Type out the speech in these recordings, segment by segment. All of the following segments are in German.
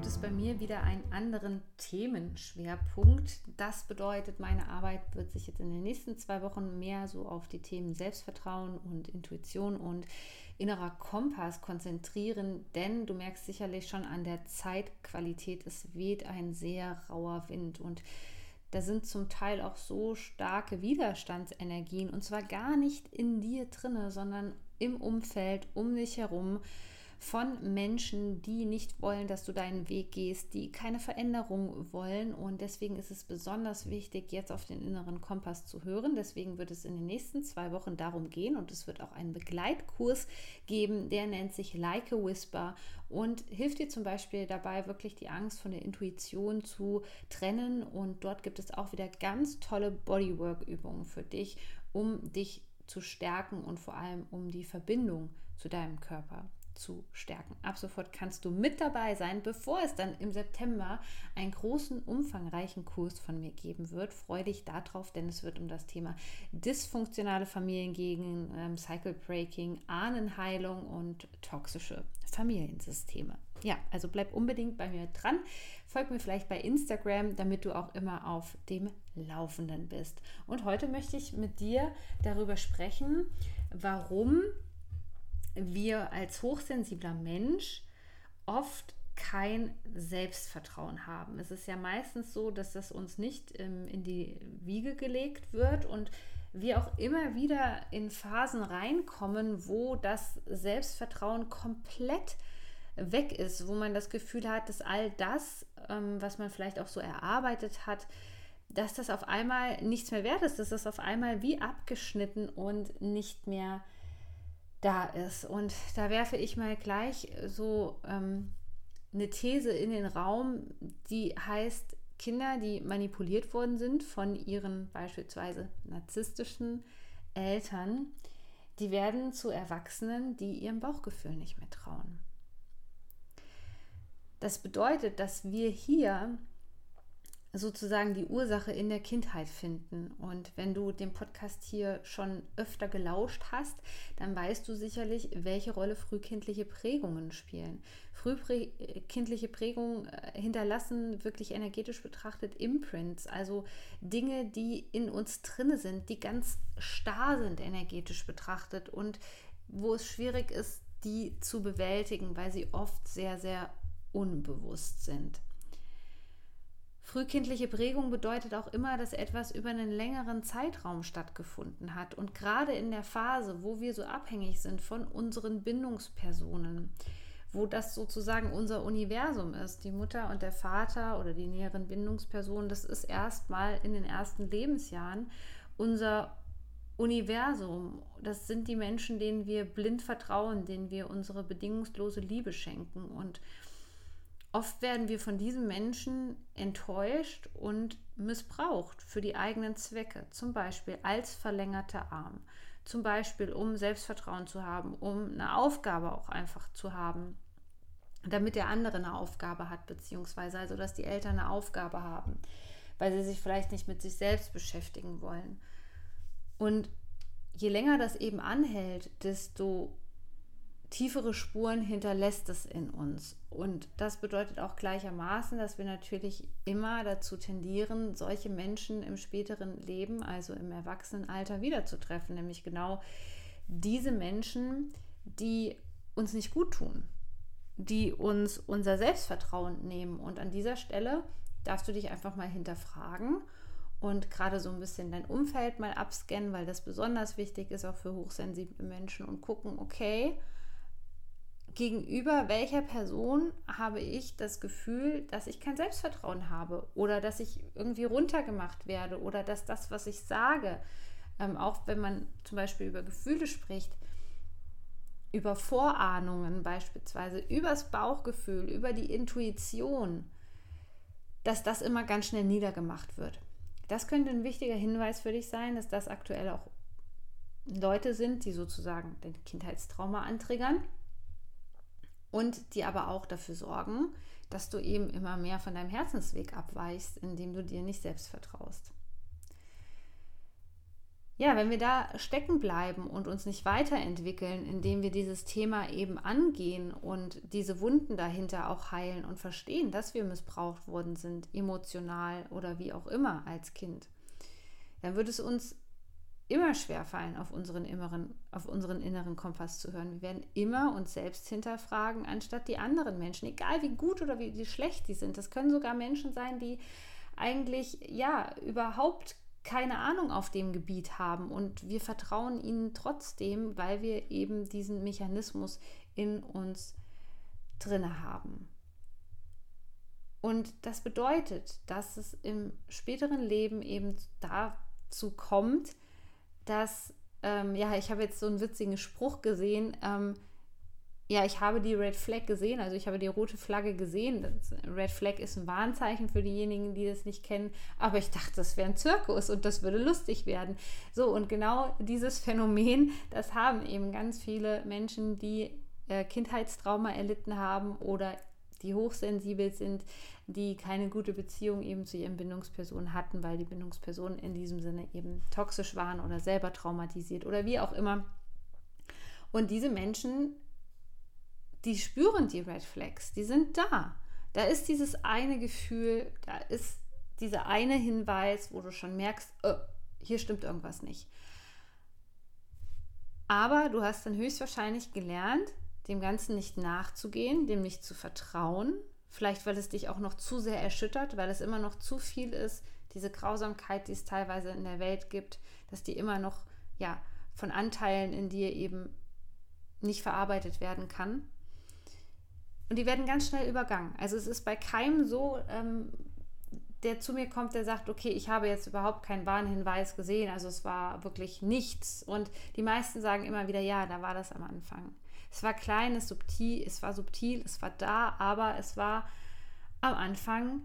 Gibt es bei mir wieder einen anderen Themenschwerpunkt. Das bedeutet, meine Arbeit wird sich jetzt in den nächsten zwei Wochen mehr so auf die Themen Selbstvertrauen und Intuition und innerer Kompass konzentrieren, denn du merkst sicherlich schon an der Zeitqualität, es weht ein sehr rauer Wind und da sind zum Teil auch so starke Widerstandsenergien und zwar gar nicht in dir drinne, sondern im Umfeld um dich herum von Menschen, die nicht wollen, dass du deinen Weg gehst, die keine Veränderung wollen. Und deswegen ist es besonders wichtig, jetzt auf den inneren Kompass zu hören. Deswegen wird es in den nächsten zwei Wochen darum gehen und es wird auch einen Begleitkurs geben, der nennt sich Like a Whisper und hilft dir zum Beispiel dabei, wirklich die Angst von der Intuition zu trennen. Und dort gibt es auch wieder ganz tolle Bodywork-Übungen für dich, um dich zu stärken und vor allem um die Verbindung zu deinem Körper zu stärken. Ab sofort kannst du mit dabei sein, bevor es dann im September einen großen, umfangreichen Kurs von mir geben wird. Freue dich darauf, denn es wird um das Thema dysfunktionale Familien gegen ähm, Cycle Breaking, Ahnenheilung und toxische Familiensysteme. Ja, also bleib unbedingt bei mir dran. Folg mir vielleicht bei Instagram, damit du auch immer auf dem Laufenden bist. Und heute möchte ich mit dir darüber sprechen, warum wir als hochsensibler Mensch oft kein Selbstvertrauen haben. Es ist ja meistens so, dass das uns nicht ähm, in die Wiege gelegt wird und wir auch immer wieder in Phasen reinkommen, wo das Selbstvertrauen komplett weg ist, wo man das Gefühl hat, dass all das, ähm, was man vielleicht auch so erarbeitet hat, dass das auf einmal nichts mehr wert ist, dass das auf einmal wie abgeschnitten und nicht mehr da ist. Und da werfe ich mal gleich so ähm, eine These in den Raum, die heißt, Kinder, die manipuliert worden sind von ihren beispielsweise narzisstischen Eltern, die werden zu Erwachsenen, die ihrem Bauchgefühl nicht mehr trauen. Das bedeutet, dass wir hier sozusagen die Ursache in der Kindheit finden. Und wenn du den Podcast hier schon öfter gelauscht hast, dann weißt du sicherlich, welche Rolle frühkindliche Prägungen spielen. Frühkindliche Prägungen äh, hinterlassen wirklich energetisch betrachtet Imprints, also Dinge, die in uns drinne sind, die ganz starr sind energetisch betrachtet und wo es schwierig ist, die zu bewältigen, weil sie oft sehr, sehr unbewusst sind. Frühkindliche Prägung bedeutet auch immer, dass etwas über einen längeren Zeitraum stattgefunden hat. Und gerade in der Phase, wo wir so abhängig sind von unseren Bindungspersonen, wo das sozusagen unser Universum ist, die Mutter und der Vater oder die näheren Bindungspersonen, das ist erstmal in den ersten Lebensjahren unser Universum. Das sind die Menschen, denen wir blind vertrauen, denen wir unsere bedingungslose Liebe schenken. Und Oft werden wir von diesen Menschen enttäuscht und missbraucht für die eigenen Zwecke, zum Beispiel als verlängerter Arm, zum Beispiel um Selbstvertrauen zu haben, um eine Aufgabe auch einfach zu haben, damit der andere eine Aufgabe hat, beziehungsweise also dass die Eltern eine Aufgabe haben, weil sie sich vielleicht nicht mit sich selbst beschäftigen wollen. Und je länger das eben anhält, desto tiefere Spuren hinterlässt es in uns. Und das bedeutet auch gleichermaßen, dass wir natürlich immer dazu tendieren, solche Menschen im späteren Leben, also im Erwachsenenalter, wiederzutreffen. Nämlich genau diese Menschen, die uns nicht gut tun, die uns unser Selbstvertrauen nehmen. Und an dieser Stelle darfst du dich einfach mal hinterfragen und gerade so ein bisschen dein Umfeld mal abscannen, weil das besonders wichtig ist auch für hochsensible Menschen und gucken, okay, gegenüber welcher Person habe ich das Gefühl, dass ich kein Selbstvertrauen habe oder dass ich irgendwie runtergemacht werde oder dass das, was ich sage, ähm, auch wenn man zum Beispiel über Gefühle spricht, über Vorahnungen beispielsweise, übers Bauchgefühl, über die Intuition, dass das immer ganz schnell niedergemacht wird. Das könnte ein wichtiger Hinweis für dich sein, dass das aktuell auch Leute sind, die sozusagen den Kindheitstrauma antriggern und die aber auch dafür sorgen, dass du eben immer mehr von deinem Herzensweg abweichst, indem du dir nicht selbst vertraust. Ja, wenn wir da stecken bleiben und uns nicht weiterentwickeln, indem wir dieses Thema eben angehen und diese Wunden dahinter auch heilen und verstehen, dass wir missbraucht worden sind, emotional oder wie auch immer als Kind, dann wird es uns immer schwer fallen, auf unseren, inneren, auf unseren inneren Kompass zu hören. Wir werden immer uns selbst hinterfragen, anstatt die anderen Menschen, egal wie gut oder wie, wie schlecht die sind. Das können sogar Menschen sein, die eigentlich ja überhaupt keine Ahnung auf dem Gebiet haben und wir vertrauen ihnen trotzdem, weil wir eben diesen Mechanismus in uns drinne haben. Und das bedeutet, dass es im späteren Leben eben dazu kommt, dass, ähm, ja, ich habe jetzt so einen witzigen Spruch gesehen, ähm, ja, ich habe die Red Flag gesehen, also ich habe die rote Flagge gesehen. Das Red Flag ist ein Warnzeichen für diejenigen, die das nicht kennen. Aber ich dachte, das wäre ein Zirkus und das würde lustig werden. So, und genau dieses Phänomen, das haben eben ganz viele Menschen, die äh, Kindheitstrauma erlitten haben oder die hochsensibel sind, die keine gute Beziehung eben zu ihren Bindungspersonen hatten, weil die Bindungspersonen in diesem Sinne eben toxisch waren oder selber traumatisiert oder wie auch immer. Und diese Menschen, die spüren die Red Flags, die sind da. Da ist dieses eine Gefühl, da ist dieser eine Hinweis, wo du schon merkst, oh, hier stimmt irgendwas nicht. Aber du hast dann höchstwahrscheinlich gelernt, dem Ganzen nicht nachzugehen, dem nicht zu vertrauen, Vielleicht, weil es dich auch noch zu sehr erschüttert, weil es immer noch zu viel ist, diese Grausamkeit, die es teilweise in der Welt gibt, dass die immer noch ja, von Anteilen in dir eben nicht verarbeitet werden kann. Und die werden ganz schnell übergangen. Also es ist bei keinem so, ähm, der zu mir kommt, der sagt, okay, ich habe jetzt überhaupt keinen Warnhinweis gesehen, also es war wirklich nichts. Und die meisten sagen immer wieder, ja, da war das am Anfang. Es war klein, es, subtil, es war subtil, es war da, aber es war am Anfang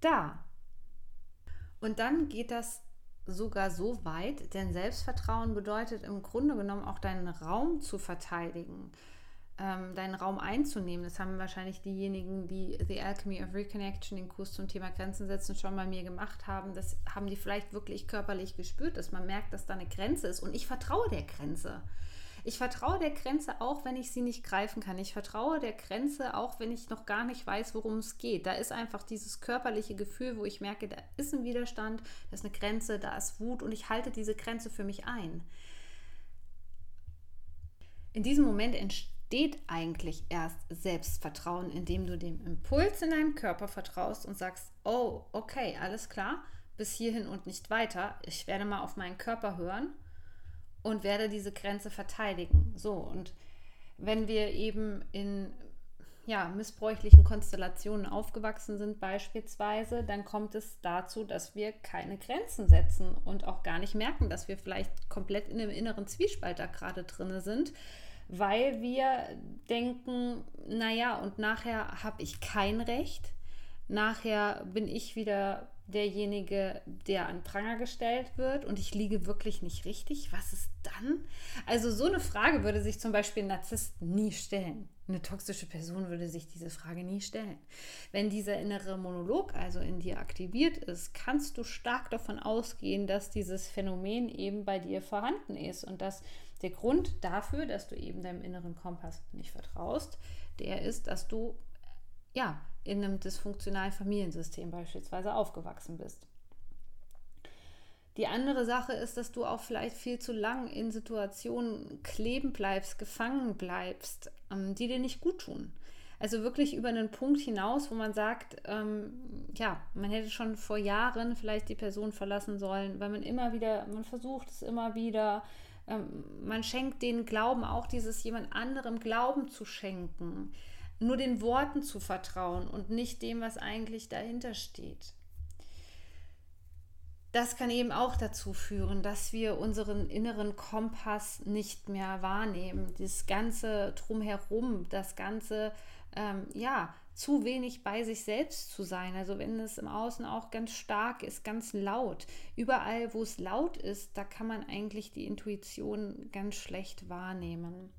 da. Und dann geht das sogar so weit, denn Selbstvertrauen bedeutet im Grunde genommen auch deinen Raum zu verteidigen, ähm, deinen Raum einzunehmen. Das haben wahrscheinlich diejenigen, die The Alchemy of Reconnection, den Kurs zum Thema Grenzen setzen, schon bei mir gemacht haben. Das haben die vielleicht wirklich körperlich gespürt, dass man merkt, dass da eine Grenze ist. Und ich vertraue der Grenze. Ich vertraue der Grenze auch, wenn ich sie nicht greifen kann. Ich vertraue der Grenze auch, wenn ich noch gar nicht weiß, worum es geht. Da ist einfach dieses körperliche Gefühl, wo ich merke, da ist ein Widerstand, da ist eine Grenze, da ist Wut und ich halte diese Grenze für mich ein. In diesem Moment entsteht eigentlich erst Selbstvertrauen, indem du dem Impuls in deinem Körper vertraust und sagst, oh, okay, alles klar, bis hierhin und nicht weiter. Ich werde mal auf meinen Körper hören und werde diese Grenze verteidigen. So, und wenn wir eben in ja, missbräuchlichen Konstellationen aufgewachsen sind beispielsweise, dann kommt es dazu, dass wir keine Grenzen setzen und auch gar nicht merken, dass wir vielleicht komplett in einem inneren Zwiespalt da gerade drin sind, weil wir denken, naja, und nachher habe ich kein Recht, nachher bin ich wieder derjenige, der an Pranger gestellt wird und ich liege wirklich nicht richtig, was ist dann? Also so eine Frage würde sich zum Beispiel ein Narzisst nie stellen. Eine toxische Person würde sich diese Frage nie stellen. Wenn dieser innere Monolog also in dir aktiviert ist, kannst du stark davon ausgehen, dass dieses Phänomen eben bei dir vorhanden ist und dass der Grund dafür, dass du eben deinem inneren Kompass nicht vertraust, der ist, dass du ja in einem dysfunktionalen Familiensystem beispielsweise aufgewachsen bist. Die andere Sache ist, dass du auch vielleicht viel zu lang in Situationen kleben bleibst, gefangen bleibst, ähm, die dir nicht gut tun. Also wirklich über einen Punkt hinaus, wo man sagt, ähm, ja, man hätte schon vor Jahren vielleicht die Person verlassen sollen, weil man immer wieder, man versucht es immer wieder, ähm, man schenkt den Glauben auch dieses jemand anderem Glauben zu schenken nur den Worten zu vertrauen und nicht dem, was eigentlich dahinter steht. das kann eben auch dazu führen, dass wir unseren inneren Kompass nicht mehr wahrnehmen. Das ganze drumherum, das ganze, ähm, ja, zu wenig bei sich selbst zu sein. Also wenn es im Außen auch ganz stark ist, ganz laut. Überall, wo es laut ist, da kann man eigentlich die Intuition ganz schlecht wahrnehmen.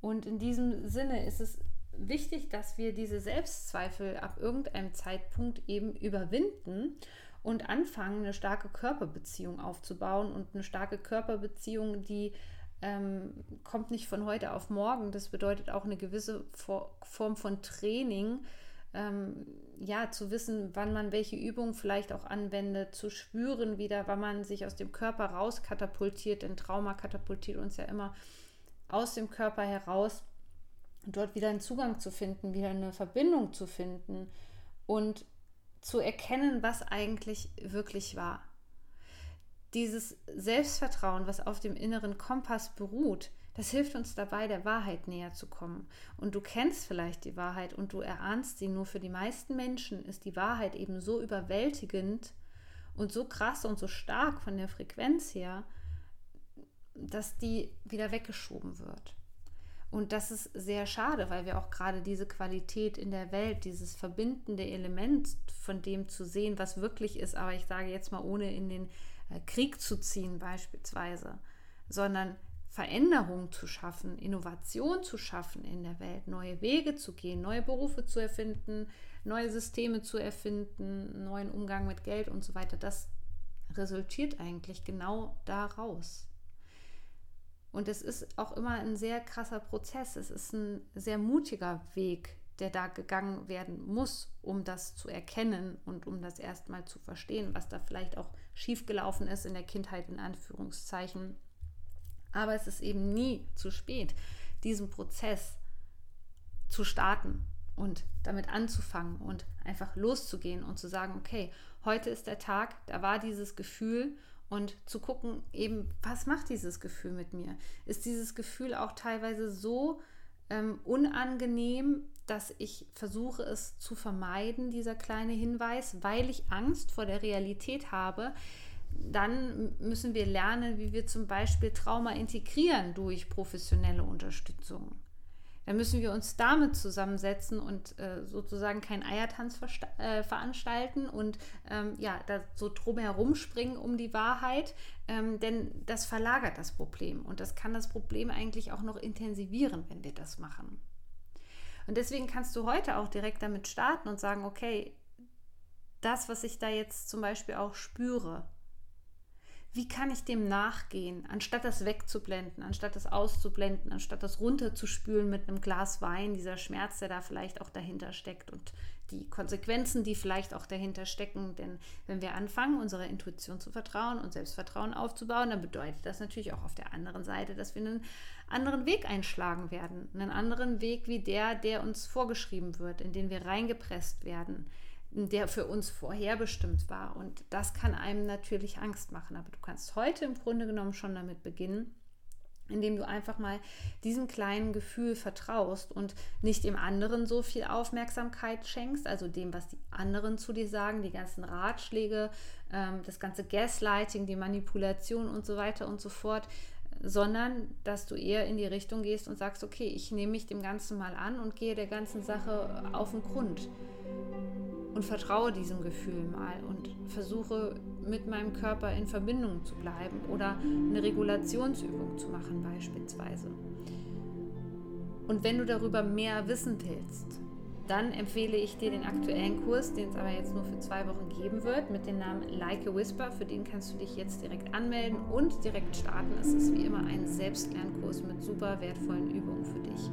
Und in diesem Sinne ist es wichtig, dass wir diese Selbstzweifel ab irgendeinem Zeitpunkt eben überwinden und anfangen, eine starke Körperbeziehung aufzubauen. Und eine starke Körperbeziehung, die ähm, kommt nicht von heute auf morgen. Das bedeutet auch eine gewisse Form von Training. Ähm, ja, zu wissen, wann man welche Übung vielleicht auch anwendet, zu spüren wieder, wann man sich aus dem Körper rauskatapultiert, denn Trauma katapultiert uns ja immer aus dem Körper heraus, dort wieder einen Zugang zu finden, wieder eine Verbindung zu finden und zu erkennen, was eigentlich wirklich war. Dieses Selbstvertrauen, was auf dem inneren Kompass beruht, das hilft uns dabei, der Wahrheit näher zu kommen. Und du kennst vielleicht die Wahrheit und du erahnst sie, nur für die meisten Menschen ist die Wahrheit eben so überwältigend und so krass und so stark von der Frequenz her, dass die wieder weggeschoben wird. Und das ist sehr schade, weil wir auch gerade diese Qualität in der Welt, dieses verbindende Element von dem zu sehen, was wirklich ist, aber ich sage jetzt mal, ohne in den äh, Krieg zu ziehen beispielsweise, sondern Veränderung zu schaffen, Innovation zu schaffen in der Welt, neue Wege zu gehen, neue Berufe zu erfinden, neue Systeme zu erfinden, neuen Umgang mit Geld und so weiter, das resultiert eigentlich genau daraus. Und es ist auch immer ein sehr krasser Prozess. Es ist ein sehr mutiger Weg, der da gegangen werden muss, um das zu erkennen und um das erstmal zu verstehen, was da vielleicht auch schiefgelaufen ist in der Kindheit in Anführungszeichen. Aber es ist eben nie zu spät, diesen Prozess zu starten und damit anzufangen und einfach loszugehen und zu sagen, okay, heute ist der Tag, da war dieses Gefühl und zu gucken, eben, was macht dieses Gefühl mit mir? Ist dieses Gefühl auch teilweise so ähm, unangenehm, dass ich versuche es zu vermeiden, dieser kleine Hinweis, weil ich Angst vor der Realität habe? Dann müssen wir lernen, wie wir zum Beispiel Trauma integrieren durch professionelle Unterstützung dann müssen wir uns damit zusammensetzen und äh, sozusagen keinen Eiertanz äh, veranstalten und ähm, ja, da so drumherum springen um die Wahrheit, ähm, denn das verlagert das Problem und das kann das Problem eigentlich auch noch intensivieren, wenn wir das machen. Und deswegen kannst du heute auch direkt damit starten und sagen, okay, das, was ich da jetzt zum Beispiel auch spüre, wie kann ich dem nachgehen, anstatt das wegzublenden, anstatt das auszublenden, anstatt das runterzuspülen mit einem Glas Wein, dieser Schmerz, der da vielleicht auch dahinter steckt und die Konsequenzen, die vielleicht auch dahinter stecken. Denn wenn wir anfangen, unserer Intuition zu vertrauen und Selbstvertrauen aufzubauen, dann bedeutet das natürlich auch auf der anderen Seite, dass wir einen anderen Weg einschlagen werden. Einen anderen Weg wie der, der uns vorgeschrieben wird, in den wir reingepresst werden der für uns vorherbestimmt war. Und das kann einem natürlich Angst machen. Aber du kannst heute im Grunde genommen schon damit beginnen, indem du einfach mal diesem kleinen Gefühl vertraust und nicht dem anderen so viel Aufmerksamkeit schenkst, also dem, was die anderen zu dir sagen, die ganzen Ratschläge, ähm, das ganze Gaslighting, die Manipulation und so weiter und so fort, sondern dass du eher in die Richtung gehst und sagst, okay, ich nehme mich dem Ganzen mal an und gehe der ganzen Sache auf den Grund und vertraue diesem Gefühl mal und versuche mit meinem Körper in Verbindung zu bleiben oder eine Regulationsübung zu machen beispielsweise. Und wenn du darüber mehr wissen willst, dann empfehle ich dir den aktuellen Kurs, den es aber jetzt nur für zwei Wochen geben wird, mit dem Namen Like a Whisper. Für den kannst du dich jetzt direkt anmelden und direkt starten. Es ist wie immer ein Selbstlernkurs mit super wertvollen Übungen für dich.